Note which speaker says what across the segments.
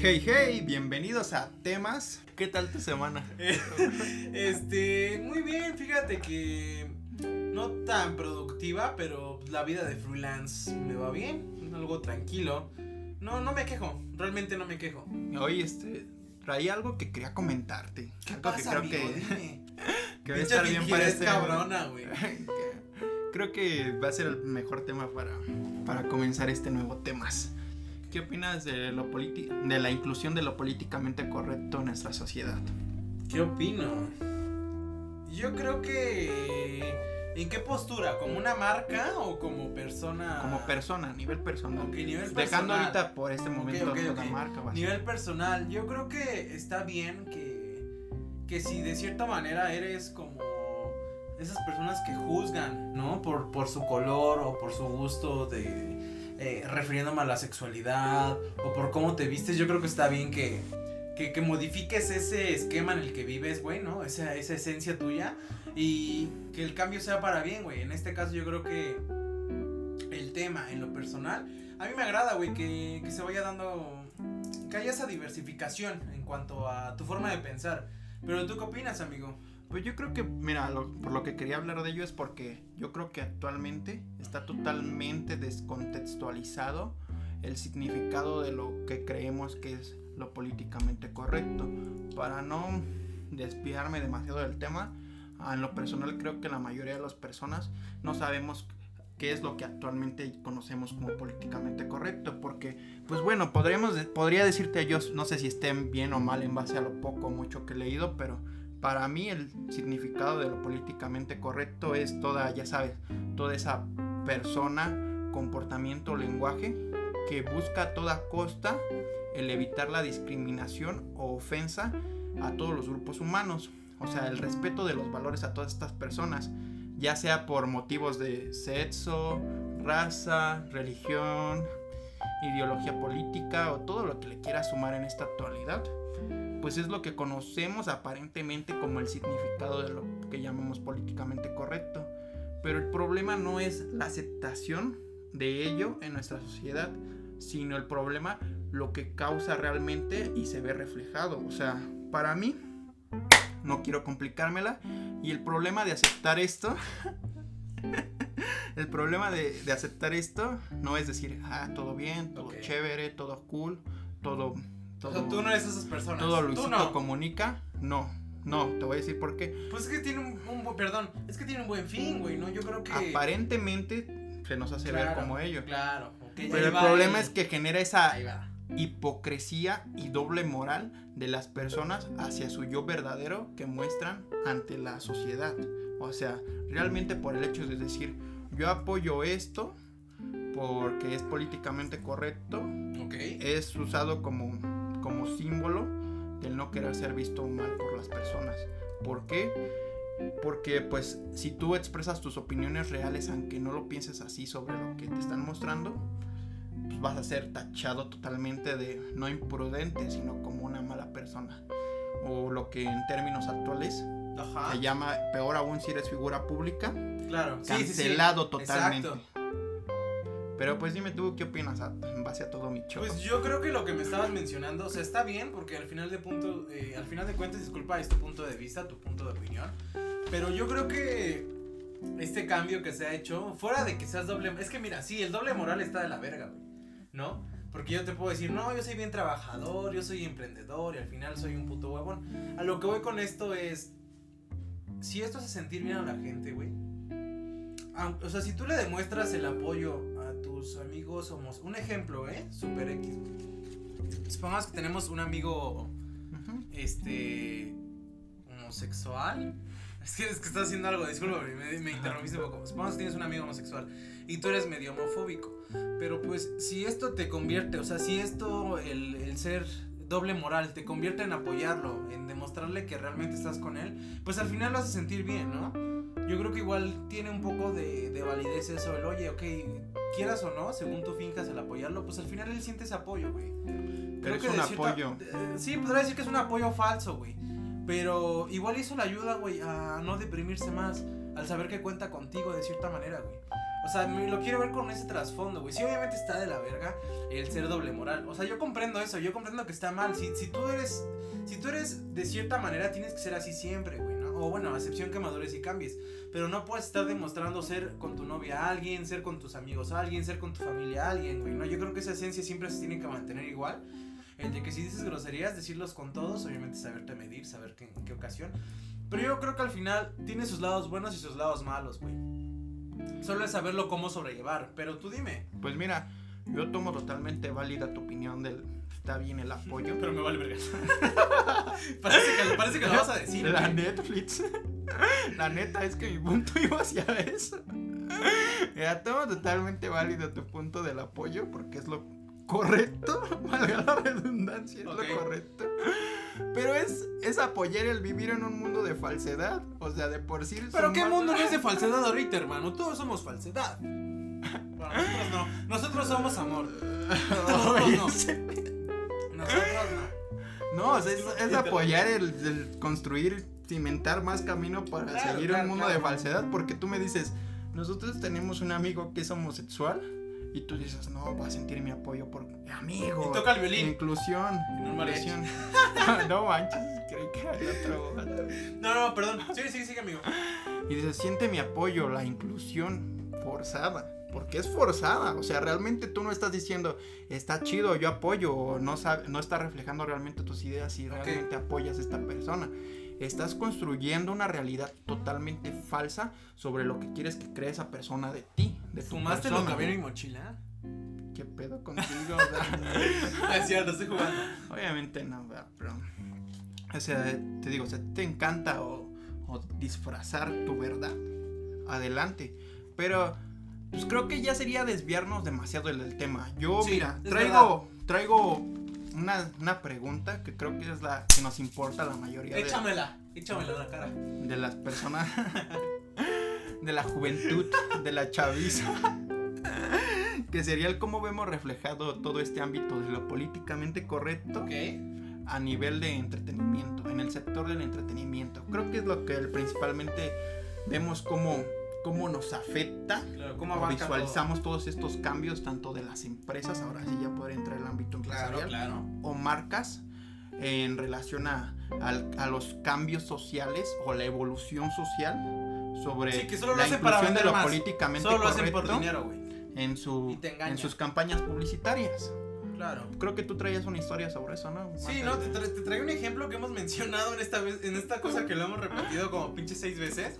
Speaker 1: Hey, hey, bienvenidos a Temas. ¿Qué tal tu semana?
Speaker 2: este, muy bien, fíjate que no tan productiva, pero la vida de freelance me va bien, algo tranquilo. No, no me quejo, realmente no me quejo.
Speaker 1: Hoy, este, traía algo que quería comentarte.
Speaker 2: ¿Qué
Speaker 1: algo
Speaker 2: pasa,
Speaker 1: que
Speaker 2: amigo?
Speaker 1: creo que,
Speaker 2: Dime.
Speaker 1: que va a estar bien para este
Speaker 2: cabrona, güey.
Speaker 1: Creo que va a ser el mejor tema para, para comenzar este nuevo temas. ¿Qué opinas de lo de la inclusión de lo políticamente correcto en nuestra sociedad?
Speaker 2: ¿Qué opino? Yo creo que... ¿En qué postura? ¿Como una marca o como persona?
Speaker 1: Como persona, a nivel personal.
Speaker 2: Ok, nivel
Speaker 1: Dejando
Speaker 2: personal.
Speaker 1: ahorita por este momento
Speaker 2: ok,
Speaker 1: toda
Speaker 2: ok.
Speaker 1: marca. así.
Speaker 2: Nivel personal, yo creo que está bien que, que si de cierta manera eres como esas personas que juzgan, ¿no? Por, por su color o por su gusto de, eh, refiriéndome a la sexualidad o por cómo te vistes, yo creo que está bien que, que, que modifiques ese esquema en el que vives, güey, ¿no? Esa, esa esencia tuya y que el cambio sea para bien, güey. En este caso yo creo que el tema en lo personal, a mí me agrada, güey, que, que se vaya dando, que haya esa diversificación en cuanto a tu forma de pensar. Pero tú qué opinas, amigo?
Speaker 1: Pues yo creo que, mira, lo- por lo que quería hablar de ello es porque yo creo que actualmente está totalmente descontextualizado el significado de lo que creemos que es lo políticamente correcto. Para no desviarme demasiado del tema, en lo personal creo que la mayoría de las personas no sabemos qué es lo que actualmente conocemos como políticamente correcto, porque, pues bueno, podríamos, podría decirte yo, no sé si estén bien o mal en base a lo poco o mucho que he leído, pero para mí el significado de lo políticamente correcto es toda, ya sabes, toda esa persona, comportamiento, lenguaje que busca a toda costa el evitar la discriminación o ofensa a todos los grupos humanos. O sea, el respeto de los valores a todas estas personas, ya sea por motivos de sexo, raza, religión, ideología política o todo lo que le quiera sumar en esta actualidad pues es lo que conocemos aparentemente como el significado de lo que llamamos políticamente correcto. Pero el problema no es la aceptación de ello en nuestra sociedad, sino el problema lo que causa realmente y se ve reflejado. O sea, para mí, no quiero complicármela, y el problema de aceptar esto, el problema de, de aceptar esto no es decir, ah, todo bien, todo
Speaker 2: Ok.
Speaker 1: chévere, todo cool, todo... todo
Speaker 2: O sea, tú no eres esas personas.
Speaker 1: todo
Speaker 2: tú
Speaker 1: Luisito
Speaker 2: no.
Speaker 1: comunica, no, no, te voy a decir por qué.
Speaker 2: Pues es que tiene un, un perdón, es que tiene un buen fin, güey, ¿no? Yo creo que
Speaker 1: Aparentemente se nos hace ver como ello.
Speaker 2: Claro, ok,
Speaker 1: Pero el problema es que genera esa hipocresía y doble moral de las personas hacia su yo verdadero que muestran ante la sociedad. O sea, realmente por el hecho de decir, yo apoyo esto porque es políticamente correcto,
Speaker 2: Ok.
Speaker 1: es usado como, como símbolo del no querer ser visto mal por las personas. ¿Por qué? Porque pues si tú expresas tus opiniones reales aunque no lo pienses así sobre lo que te están mostrando, pues vas a ser tachado totalmente de no imprudente, sino como una mala persona. O lo que en términos actuales
Speaker 2: Ajá.
Speaker 1: se llama, peor aún si eres figura pública,
Speaker 2: Claro. Sí, sí, sí.
Speaker 1: cancelado totalmente.
Speaker 2: Exacto.
Speaker 1: Pero pues dime tú qué opinas a- en base a todo mi show.
Speaker 2: Pues yo creo que lo que me estabas mencionando, o sea, está bien porque al final de punto, eh, al final de cuentas, disculpa, es tu punto de vista, tu punto de opinión, pero yo creo que este cambio que se ha hecho, fuera de que seas doble, es que mira, sí, el doble moral está de la verga, güey, ¿no? Porque yo te puedo decir, no, yo soy bien trabajador, yo soy emprendedor y al final soy un puto huevón. A lo que voy con esto es, si esto hace sentir bien a la gente, güey. O sea, si tú le demuestras el apoyo tus amigos homos, un ejemplo, ¿eh? Super X. Supongamos que tenemos un amigo, este, homosexual. Es que, es que estás haciendo algo, disculpa, me, me interrumpiste un poco. Supongamos que tienes un amigo homosexual y tú eres medio homofóbico. Pero pues, si esto te convierte, o sea, si esto, el, el ser doble moral, te convierte en apoyarlo, en demostrarle que realmente estás con él, pues al final lo hace sentir bien, ¿no? Yo creo que igual tiene un poco de, de validez eso, el oye, ok, quieras o no, según tú fincas el apoyarlo, pues al final él siente ese apoyo, güey.
Speaker 1: Pero es
Speaker 2: de
Speaker 1: un
Speaker 2: cierta-
Speaker 1: apoyo.
Speaker 2: eh, sí, podría decir que es un apoyo falso, güey. Pero igual eso le ayuda, güey, a no deprimirse más, al saber que cuenta contigo de cierta manera, güey. O sea, me lo quiero ver con ese trasfondo, güey. Sí, obviamente está de la verga el ser doble moral. O sea, yo comprendo eso, yo comprendo que está mal. Si, si tú eres, si tú eres de cierta manera, tienes que ser así siempre, güey. O bueno, a excepción que madures y cambies. Pero no puedes estar demostrando ser con tu novia a alguien, ser con tus amigos a alguien, ser con tu familia a alguien, güey, ¿no? Yo creo que esa esencia siempre se tiene que mantener igual. El de que si dices groserías, decirlos con todos, obviamente saberte medir, saber qué, en qué ocasión. Pero yo creo que al final tiene sus lados buenos y sus lados malos, güey. Solo es saberlo cómo sobrellevar. Pero tú dime.
Speaker 1: Pues mira, yo tomo totalmente válida tu opinión del está bien el apoyo.
Speaker 2: Pero me vale verga. parece, que, parece que lo vas a decir.
Speaker 1: La
Speaker 2: güey.
Speaker 1: Netflix. La neta es que mi punto iba hacia eso. Mira, tomo totalmente válido tu punto del apoyo porque es lo correcto. Valga la redundancia, es lo correcto. Pero es, es apoyar el vivir en un mundo de falsedad. O sea, de por sí.
Speaker 2: Pero qué mundo no es de falsedad ahorita, hermano. Todos somos falsedad. Bueno, nosotros no. Nosotros somos amor. Nosotros no.
Speaker 1: No, o sea, es, es apoyar el, el construir, cimentar más camino para
Speaker 2: Claro,
Speaker 1: seguir
Speaker 2: claro,
Speaker 1: un mundo
Speaker 2: claro.
Speaker 1: de falsedad. Porque tú me dices, nosotros tenemos un amigo que es homosexual. Y tú dices, no, va a sentir mi apoyo por amigo.
Speaker 2: Y toca el violín.
Speaker 1: Inclusión.
Speaker 2: En un mariachi.
Speaker 1: inclusión. no manches, creí que era otro.
Speaker 2: No, no, perdón. Sí, sí, sigue, amigo.
Speaker 1: Y dices, siente mi apoyo, la inclusión forzada. Porque es forzada. O sea, realmente tú no estás diciendo, está chido, yo apoyo. O no, sabe, no está reflejando realmente tus ideas y realmente apoyas a esta persona. Estás construyendo una realidad totalmente falsa sobre lo que quieres que cree esa persona de ti. De tu
Speaker 2: ¿Fumaste lo que había en mi mochila?
Speaker 1: ¿Qué pedo contigo?
Speaker 2: Es cierto, estoy jugando.
Speaker 1: Obviamente no, pero. O sea, te digo, o sea, te encanta o, o disfrazar tu verdad. Adelante. Pero, pues creo que ya sería desviarnos demasiado del, tema. Yo,
Speaker 2: Sí,
Speaker 1: mira, traigo, traigo una, una pregunta que creo que es la que nos importa a la mayoría de,
Speaker 2: Échamela, échamela en la cara.
Speaker 1: de las personas, de la juventud, de la chaviza. Que sería el cómo vemos reflejado todo este ámbito de lo políticamente correcto
Speaker 2: Ok.
Speaker 1: a nivel de entretenimiento, en el sector del entretenimiento. Creo que es lo que principalmente vemos cómo, cómo nos afecta
Speaker 2: Claro, ¿cómo
Speaker 1: visualizamos todos estos cambios tanto de las empresas, ahora sí ya puede entrar el ámbito
Speaker 2: todo? Claro,
Speaker 1: empresarial,
Speaker 2: claro.
Speaker 1: o marcas en relación a, a los cambios sociales o la evolución social sobre
Speaker 2: Sí, que solo lo
Speaker 1: la
Speaker 2: hacen para
Speaker 1: inclusión de lo
Speaker 2: más.
Speaker 1: políticamente
Speaker 2: Solo lo hacen por
Speaker 1: correcto
Speaker 2: dinero,
Speaker 1: en, su, en sus campañas publicitarias.
Speaker 2: Claro.
Speaker 1: Creo que tú traías una historia sobre eso, ¿no?
Speaker 2: Sí, no, te, tra- te traigo un ejemplo que hemos mencionado en esta vez, en esta cosa que lo hemos repetido como pinche seis veces.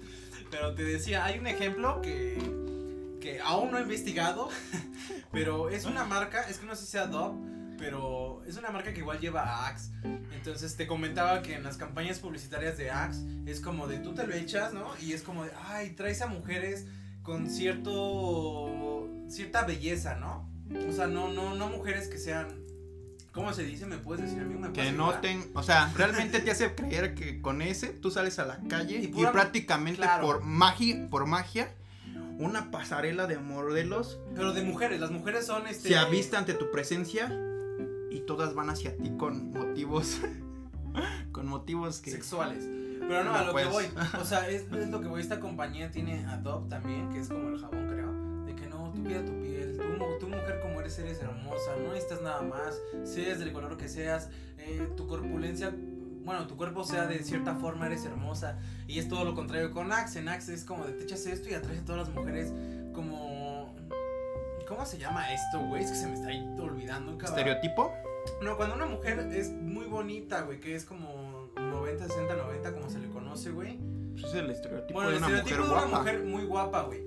Speaker 2: Pero te decía, hay un ejemplo que, que aún no he investigado, pero es una marca, es que no sé si sea Dove, pero es una marca que igual lleva a Axe. Entonces te comentaba que en las campañas publicitarias de Axe es como de tú te lo echas, ¿no? Y es como de, ay, traes a mujeres con cierto cierta belleza, ¿no? O sea, no no no mujeres que sean ¿Cómo se dice? ¿Me puedes decir a mí? ¿Me
Speaker 1: Que noten, o sea, realmente te hace creer que con ese tú sales a la calle
Speaker 2: Y
Speaker 1: y,
Speaker 2: pura-
Speaker 1: prácticamente
Speaker 2: claro.
Speaker 1: por magia, por magia, una pasarela de modelos
Speaker 2: Pero de mujeres, las mujeres son este.
Speaker 1: se avista ante tu presencia y todas van hacia ti con motivos, con motivos que
Speaker 2: sexuales. Pero no,
Speaker 1: No,
Speaker 2: a lo
Speaker 1: pues.
Speaker 2: que voy. O sea, es, es lo que voy. Esta compañía tiene Adobe también, que es como el jabón, creo. De que no, tú cuida tu piel. Tú, mu- tú mujer como eres, eres hermosa. No necesitas nada más. Seas del color que seas. eh, tu corpulencia. Bueno, tu cuerpo sea de cierta forma, eres hermosa. Y es todo lo contrario con Axe. En Axe es como de te echas esto y atraes a todas las mujeres como. ¿Cómo se llama esto, güey? Es que se me está ahí olvidando, cabrón.
Speaker 1: estereotipo.
Speaker 2: No, cuando una mujer es muy bonita, güey, que es como 90, 60, 90, como se le conoce, güey.
Speaker 1: Pues es el estereotipo
Speaker 2: Bueno,
Speaker 1: de una
Speaker 2: estereotipo
Speaker 1: mujer
Speaker 2: de una
Speaker 1: guapa.
Speaker 2: mujer muy guapa, güey.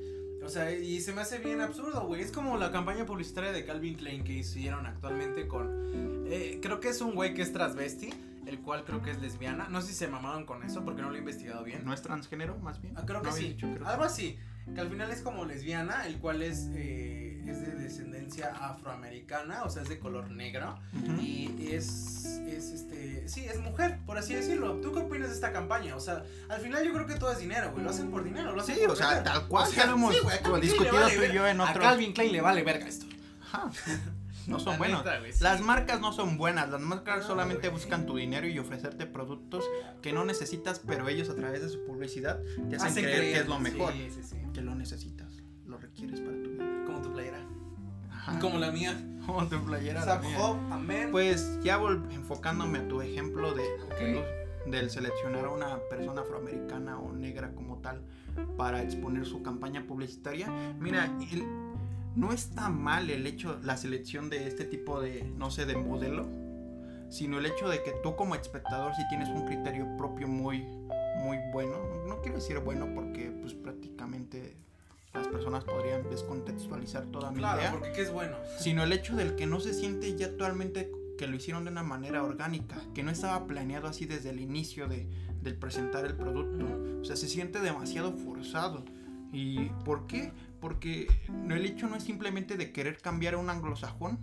Speaker 2: O sea, y se me hace bien absurdo, güey. Es como la campaña publicitaria de Calvin Klein que hicieron actualmente con... eh, creo que es un güey que es transvesti, el cual creo que es lesbiana. No sé si se mamaron con eso porque no lo he investigado bien.
Speaker 1: ¿No es transgénero, más bien?
Speaker 2: Ah, creo que
Speaker 1: No
Speaker 2: sí.
Speaker 1: dicho, creo que
Speaker 2: Algo así. Que al final es como lesbiana, el cual es, eh, es de descendencia afroamericana, o sea, es de color negro. Y es, es este, sí, es mujer, por así decirlo. ¿Tú qué opinas de esta campaña? O sea, al final yo creo que todo es dinero, güey. Lo hacen por dinero, lo hacen
Speaker 1: Sí,
Speaker 2: por
Speaker 1: o sea, tal cual,
Speaker 2: O sea,
Speaker 1: ya lo hemos
Speaker 2: sí, güey,
Speaker 1: discutido
Speaker 2: le vale
Speaker 1: tú y yo en otros-
Speaker 2: A Calvin Klein le vale verga esto.
Speaker 1: Ajá. No son
Speaker 2: sí.
Speaker 1: Las marcas no son buenas, las marcas solamente buscan tu dinero y ofrecerte productos que no necesitas, pero ellos a través de su publicidad te hacen,
Speaker 2: Hacen
Speaker 1: creer, que es lo mejor,
Speaker 2: Sí, sí, sí.
Speaker 1: que lo necesitas. lo requieres para tu vida.
Speaker 2: Como tu playera.
Speaker 1: Ajá.
Speaker 2: Como la mía.
Speaker 1: Como tu playera. la mía. Pues ya enfocándome a tu ejemplo de, del seleccionar a una persona afroamericana o negra como tal para exponer su campaña publicitaria. Mira, el- no está mal el hecho, la selección de este tipo de, no sé, de modelo, sino el hecho de que tú como espectador si tienes un criterio propio muy, muy bueno. No quiero decir bueno porque pues prácticamente las personas podrían descontextualizar toda mi
Speaker 2: claro,
Speaker 1: idea
Speaker 2: porque ¿qué es bueno?
Speaker 1: sino el hecho del que no se siente ya actualmente que lo hicieron de una manera orgánica, que no estaba planeado así desde el inicio de, del presentar el producto. O sea, se siente demasiado forzado. ¿Y por qué? Porque el hecho no es simplemente de querer cambiar a un anglosajón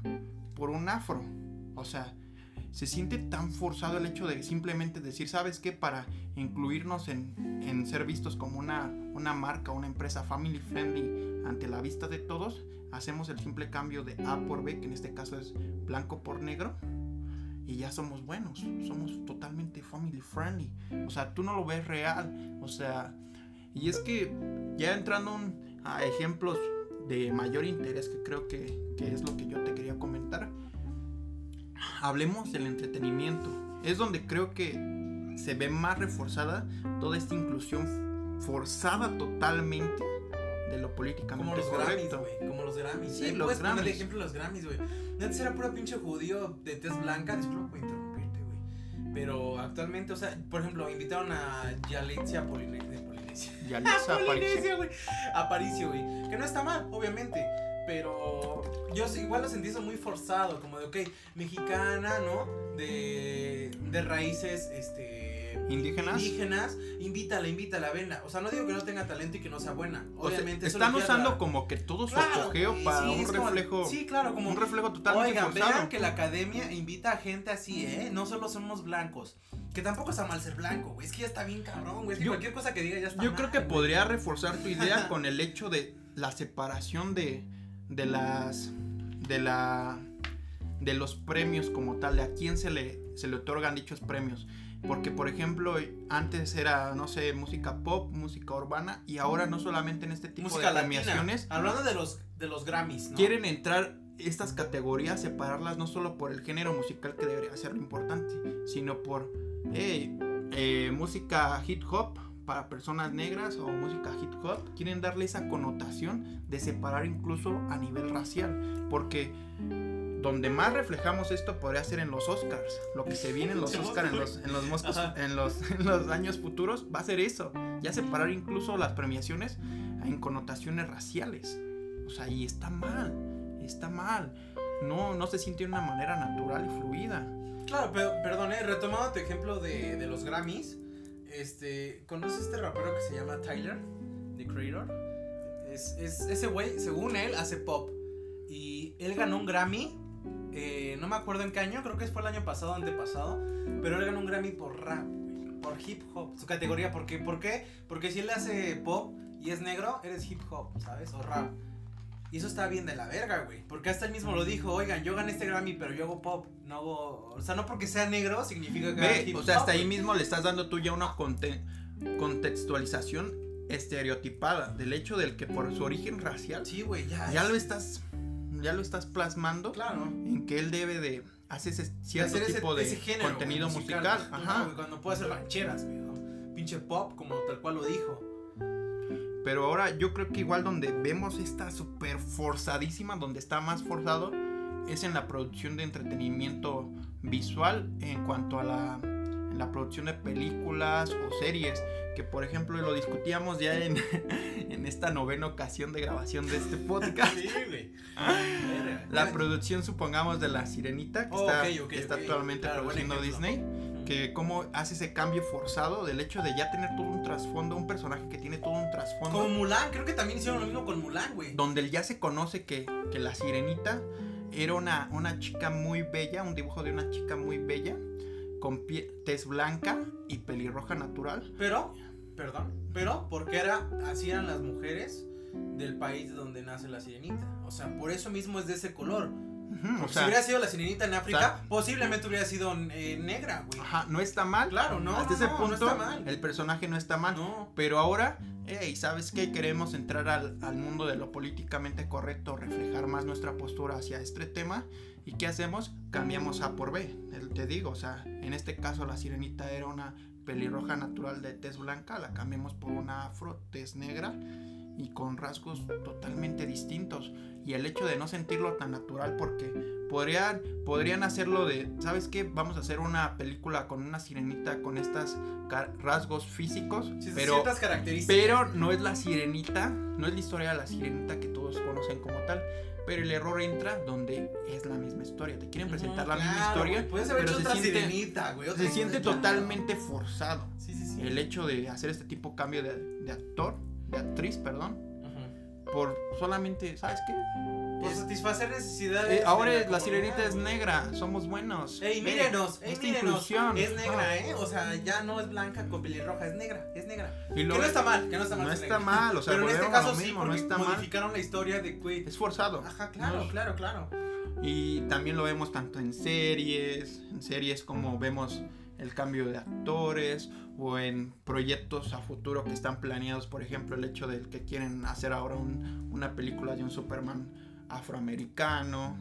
Speaker 1: por un afro. O sea, se siente tan forzado el hecho de simplemente decir, ¿sabes qué? Para incluirnos en, en ser vistos como una, una marca, una empresa family friendly ante la vista de todos, hacemos el simple cambio de A por B, que en este caso es blanco por negro, y ya somos buenos, somos totalmente family friendly. O sea, tú no lo ves real. O sea, y es que ya entrando un- a ejemplos de mayor interés, que creo que, que es lo que yo te quería comentar, hablemos del entretenimiento. Es donde creo que se ve más reforzada toda esta inclusión forzada totalmente de lo políticamente
Speaker 2: Como los Grammys,
Speaker 1: correcto.
Speaker 2: güey. Como los Grammys.
Speaker 1: Sí, los
Speaker 2: Puedes poner de
Speaker 1: Grammys.
Speaker 2: ejemplo los Grammys, güey. Antes era puro pinche judío de tez blanca. Disculpa por interrumpirte, güey. Pero actualmente, o sea, por ejemplo, invitaron a Yalitza Polinesia.
Speaker 1: Aparicio.
Speaker 2: Polinesia, güey. Aparicio, güey. Que no está mal, obviamente. Pero yo sí- igual lo sentí eso muy forzado. Como de, ok, mexicana, ¿no? De, de raíces, este.
Speaker 1: ¿Indígenas?
Speaker 2: Indígenas. Invítala, invítala, venla. O sea, no digo que no tenga talento y que no sea buena.
Speaker 1: O sea,
Speaker 2: Obviamente.
Speaker 1: están usando
Speaker 2: aclarar.
Speaker 1: como que todo su
Speaker 2: Claro,
Speaker 1: apogeo
Speaker 2: güey,
Speaker 1: para
Speaker 2: sí,
Speaker 1: un
Speaker 2: es como-
Speaker 1: reflejo.
Speaker 2: sí, claro, como
Speaker 1: un reflejo totalmente
Speaker 2: Oigan,
Speaker 1: forzado.
Speaker 2: vean que la academia invita a gente así, ¿eh? No solo somos blancos. Que tampoco está mal ser blanco, güey. Es que ya está bien cabrón, güey. Es que
Speaker 1: Yo-
Speaker 2: cualquier cosa que diga ya está
Speaker 1: Yo
Speaker 2: mal,
Speaker 1: creo que
Speaker 2: güey.
Speaker 1: podría reforzar tu idea con el hecho de la separación de, de las de la de los premios como tal, de a quién se le se le otorgan dichos premios. Porque por ejemplo, antes era no sé, música pop, música urbana y ahora no solamente en este tipo
Speaker 2: Música
Speaker 1: de premiaciones
Speaker 2: Hablando de los, de los Grammys, ¿no?
Speaker 1: quieren entrar estas categorías, separarlas no solo por el género musical que debería ser lo importante, sino por hey, eh, música hip hop para personas negras o música hip hop. Quieren darle esa connotación de separar incluso a nivel racial, porque donde más reflejamos esto podría ser en los Oscars. Lo que se viene en los Oscars en los, en los, moscos-
Speaker 2: Ajá.
Speaker 1: en los, en los años futuros va a ser eso. Ya separar incluso las premiaciones en connotaciones raciales. O sea, y está mal. Está mal. No, no se siente de una manera natural y fluida.
Speaker 2: Claro, pero, perdón, eh, retomando tu ejemplo de, de los Grammys, este, ¿conoces este rapero que se llama Tyler, The Creator? Es, es- ese güey, según él, hace pop. Y él ganó un Grammy, eh, no me acuerdo en qué año, creo que fue el año pasado, antepasado, pero él ganó un Grammy por rap, por hip hop, su categoría. ¿Por qué? ¿Por qué? Porque si él hace pop y es negro, eres hip hop, ¿sabes? O rap. Y eso está bien de la verga, güey. Porque hasta él mismo lo dijo, oigan, yo gané este Grammy, pero yo hago pop. No hago. O sea, no porque sea negro significa que
Speaker 1: Ve, o sea, hasta ahí mismo le estás dando tú ya una conte- contextualización estereotipada del hecho del que por su origen racial
Speaker 2: Sí, güey, ya.
Speaker 1: ya
Speaker 2: es-
Speaker 1: lo estás ya lo estás plasmando
Speaker 2: Claro.
Speaker 1: en que él debe de hacer ese cierto
Speaker 2: Hacer ese-
Speaker 1: tipo de
Speaker 2: ese género,
Speaker 1: contenido musical,
Speaker 2: Ajá. cuando puede hacer rancheras, güey. ¿no? Pinche pop, como tal cual lo dijo.
Speaker 1: Pero ahora yo creo que igual donde vemos esta super forzadísima, donde está más forzado, es en la producción de entretenimiento visual en cuanto a la, en la producción de películas o series. Que por ejemplo lo discutíamos ya en, en esta novena ocasión de grabación de este podcast.
Speaker 2: Sí, güey.
Speaker 1: La producción, supongamos, de La Sirenita, que
Speaker 2: Oh,
Speaker 1: está,
Speaker 2: ok, ok,
Speaker 1: que está
Speaker 2: ok.
Speaker 1: actualmente
Speaker 2: Claro,
Speaker 1: produciendo. Disney. Que cómo hace ese cambio forzado del hecho de ya tener todo un trasfondo, un personaje que tiene todo un trasfondo,
Speaker 2: Como Mulan, creo que también hicieron lo mismo con Mulan, güey.
Speaker 1: donde ya se conoce que, que la sirenita era una, una chica muy bella, un dibujo de una chica muy bella, con pie, tez blanca y pelirroja natural.
Speaker 2: Pero, perdón, pero porque era, así eran las mujeres del país de donde nace la sirenita. O sea, por eso mismo es de ese color.
Speaker 1: O
Speaker 2: si hubiera sido la sirenita en África,
Speaker 1: sea-
Speaker 2: posiblemente hubiera sido eh, negra, güey.
Speaker 1: ajá, no está mal.
Speaker 2: Claro, no,
Speaker 1: Hasta
Speaker 2: no,
Speaker 1: ese
Speaker 2: no, no
Speaker 1: punto,
Speaker 2: está mal.
Speaker 1: el personaje no está mal. Pero ahora, hey, ¿sabes qué? Queremos entrar al, al mundo de lo políticamente correcto, reflejar más nuestra postura hacia este tema. ¿Y qué hacemos? Cambiamos A por B. Te digo, o sea, en este caso la sirenita era una pelirroja natural de tez blanca, la cambiamos por una afro tez negra y con rasgos totalmente distintos. Y el hecho de no sentirlo tan natural porque podrían, podrían hacerlo de, ¿sabes qué? Vamos a hacer una película con una sirenita con estos rasgos físicos,
Speaker 2: Sí,
Speaker 1: pero
Speaker 2: ciertas características.
Speaker 1: pero no es la sirenita, no es la historia de la sirenita que todos conocen como tal. Pero el error entra donde es la misma historia. Te quieren presentar la misma
Speaker 2: Claro,
Speaker 1: historia,
Speaker 2: güey, Puedes haber
Speaker 1: pero
Speaker 2: hecho
Speaker 1: se
Speaker 2: otra
Speaker 1: siente-
Speaker 2: sirenita, güey.
Speaker 1: se siente totalmente forzado.
Speaker 2: Sí, sí, sí.
Speaker 1: El hecho de hacer este tipo de cambio de, de actor, de actriz, perdón,
Speaker 2: Ujú.
Speaker 1: por solamente, ¿sabes qué?
Speaker 2: Por
Speaker 1: Es-
Speaker 2: satisfacer necesidades.
Speaker 1: eh, ahora la,
Speaker 2: comunidad,
Speaker 1: sirenita es negra, somos buenos.
Speaker 2: Ey, mírenos, ey,
Speaker 1: esta
Speaker 2: mírenos.
Speaker 1: inclusión.
Speaker 2: Es negra,
Speaker 1: Ah.
Speaker 2: ¿eh? O sea, ya no es blanca con pelirroja, es negra, es negra.
Speaker 1: Y
Speaker 2: Que
Speaker 1: luego-
Speaker 2: no está mal, que no está mal.
Speaker 1: no está
Speaker 2: negra.
Speaker 1: mal, o sea,
Speaker 2: Pero en este caso
Speaker 1: lo
Speaker 2: sí,
Speaker 1: mismo, no
Speaker 2: porque
Speaker 1: está mal.
Speaker 2: modificaron la historia de, güey.
Speaker 1: Es forzado.
Speaker 2: Ajá, claro,
Speaker 1: No.
Speaker 2: claro, claro.
Speaker 1: Y también lo vemos tanto en series, en series como vemos el cambio de actores o en proyectos a futuro que están planeados, por ejemplo, el hecho de que quieren hacer ahora un- una película de un Superman afroamericano,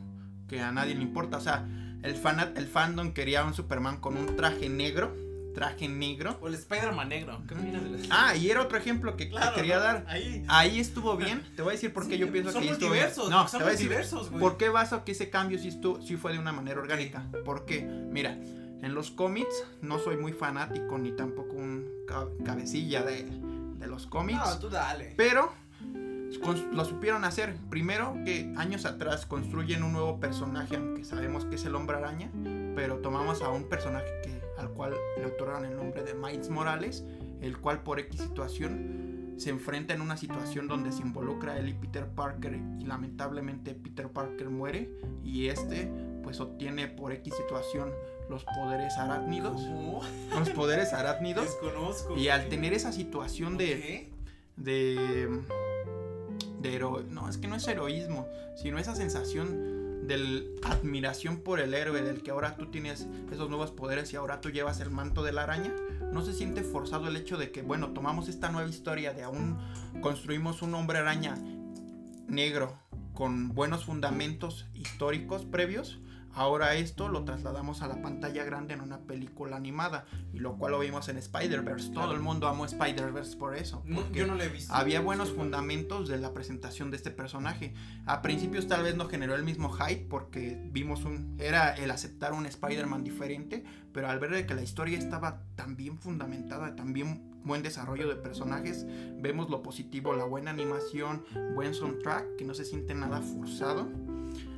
Speaker 1: que a nadie le importa, o sea, el, fan, el fandom quería un Superman con un traje negro, traje negro.
Speaker 2: O el Spider-Man negro. ¿Qué de las-
Speaker 1: Ah, y era otro ejemplo que, quería
Speaker 2: ¿no?
Speaker 1: dar.
Speaker 2: Ahí.
Speaker 1: Ahí estuvo bien, te voy a decir por qué
Speaker 2: Sí,
Speaker 1: yo pienso
Speaker 2: son
Speaker 1: que estuvo bien. No,
Speaker 2: son
Speaker 1: te voy a decir. ¿Por qué baso que ese cambio sí, estuvo, sí fue de una manera orgánica? Porque, mira, en los cómics no soy muy fanático ni tampoco un ca- cabecilla de, de los cómics.
Speaker 2: No, tú dale.
Speaker 1: Pero lo supieron hacer. Primero que años atrás construyen un nuevo personaje, aunque sabemos que es el hombre araña, pero tomamos a un personaje que, al cual le otorgaron el nombre de Miles Morales, el cual por X situación se enfrenta en una situación donde se involucra él y Peter Parker y lamentablemente Peter Parker muere y este pues obtiene por X situación los poderes arácnidos,
Speaker 2: ¿Cómo?
Speaker 1: los poderes arácnidos
Speaker 2: Desconozco.
Speaker 1: y al tener esa situación de
Speaker 2: ¿Qué?
Speaker 1: de de hero no es que no es heroísmo sino esa sensación de admiración por el héroe del que ahora tú tienes esos nuevos poderes y ahora tú llevas el manto de la araña no se siente forzado el hecho de que bueno tomamos esta nueva historia de aún construimos un hombre araña negro con buenos fundamentos históricos previos Ahora esto lo trasladamos a la pantalla grande en una película animada y lo cual lo vimos en Spider-Verse. Todo
Speaker 2: Claro.
Speaker 1: el mundo amó Spider-Verse por eso. Porque
Speaker 2: yo no lo he visto.
Speaker 1: había buenos fundamentos de la presentación de este personaje. A principios tal vez no generó el mismo hype porque vimos un era el aceptar un Spider-Man diferente, pero al ver que la historia estaba tan bien fundamentada, tan bien buen desarrollo de personajes, vemos lo positivo, la buena animación, buen soundtrack que no se siente nada forzado.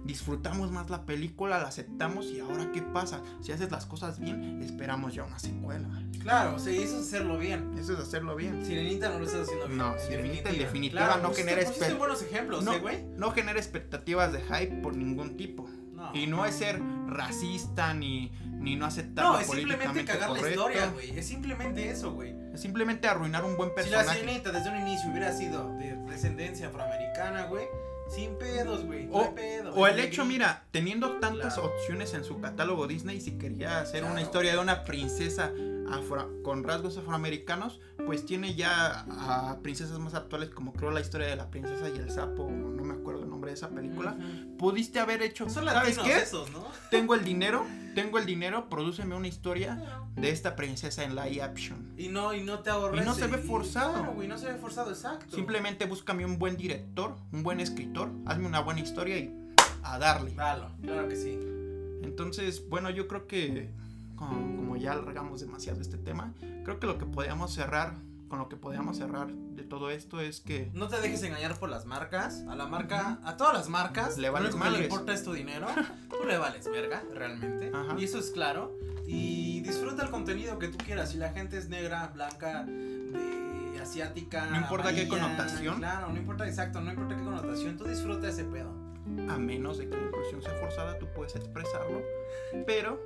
Speaker 1: Disfrutamos más la película, la aceptamos y ahora qué pasa? Si haces las cosas bien, esperamos ya una secuela.
Speaker 2: Claro, se hizo hacerlo bien.
Speaker 1: Eso es hacerlo bien.
Speaker 2: Sirenita no lo está haciendo bien.
Speaker 1: No, Sirenita en definitiva no
Speaker 2: pusiste-
Speaker 1: genera espe-
Speaker 2: buenos ejemplos,
Speaker 1: No,
Speaker 2: ¿eh, güey?
Speaker 1: no genera expectativas de hype por ningún tipo.
Speaker 2: No.
Speaker 1: Y no es ser racista ni, ni no aceptar
Speaker 2: No, es simplemente cagar la historia, güey. Es simplemente eso, güey.
Speaker 1: Es simplemente arruinar un buen
Speaker 2: Si la
Speaker 1: personaje.
Speaker 2: sirenita desde un inicio hubiera sido de descendencia afroamericana, güey, sin pedos, güey. no
Speaker 1: O-
Speaker 2: hay pedo,
Speaker 1: O el hecho, mira, teniendo tantas
Speaker 2: Claro.
Speaker 1: opciones en su catálogo Disney, si quería hacer una historia de una princesa afro- con rasgos afroamericanos, pues tiene ya a princesas más actuales como creo la historia de la princesa y el sapo, no me acuerdo el nombre de esa película.
Speaker 2: Ujú.
Speaker 1: Pudiste haber hecho,
Speaker 2: Son
Speaker 1: ¿sabes qué?
Speaker 2: esos, ¿no?
Speaker 1: Tengo el dinero, tengo el dinero, prodúceme una historia de esta princesa en live action.
Speaker 2: Y no, y no te ahorres.
Speaker 1: Y no se ve forzado.
Speaker 2: Claro, güey, no se ve forzado, exacto.
Speaker 1: Simplemente búscame un buen director, un buen escritor, hazme una buena historia y a darle.
Speaker 2: Dalo, claro que sí.
Speaker 1: Entonces, bueno, yo creo que como, como ya alargamos demasiado este tema, creo que lo que podíamos cerrar, con lo que podíamos cerrar de todo esto es que
Speaker 2: No te dejes engañar por las marcas. A la marca, a todas las marcas,
Speaker 1: Le
Speaker 2: lo
Speaker 1: vales
Speaker 2: que le importa es tu dinero. Tú le vales verga, realmente.
Speaker 1: Ajá.
Speaker 2: Y eso es claro. Y disfruta el contenido que tú quieras. Si la gente es negra, blanca, de asiática.
Speaker 1: No importa qué
Speaker 2: amarilla,
Speaker 1: connotación.
Speaker 2: Claro, no importa exacto, no importa qué connotación. Tú disfruta ese pedo.
Speaker 1: a menos de que la inclusión sea forzada, tú puedes expresarlo, pero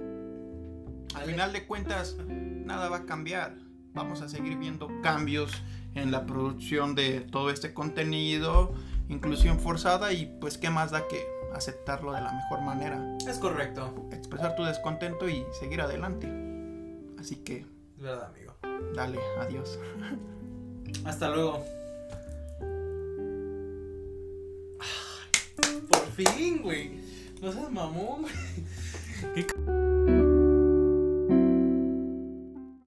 Speaker 1: al final de cuentas nada va a cambiar. Vamos a seguir viendo cambios en la producción de todo este contenido, inclusión forzada y pues qué más da que aceptarlo de la mejor manera.
Speaker 2: Es correcto.
Speaker 1: Expresar tu descontento y seguir adelante. Así que,
Speaker 2: Es verdad, amigo.
Speaker 1: dale, adiós.
Speaker 2: Hasta luego. Por fin, güey. No seas mamón, güey.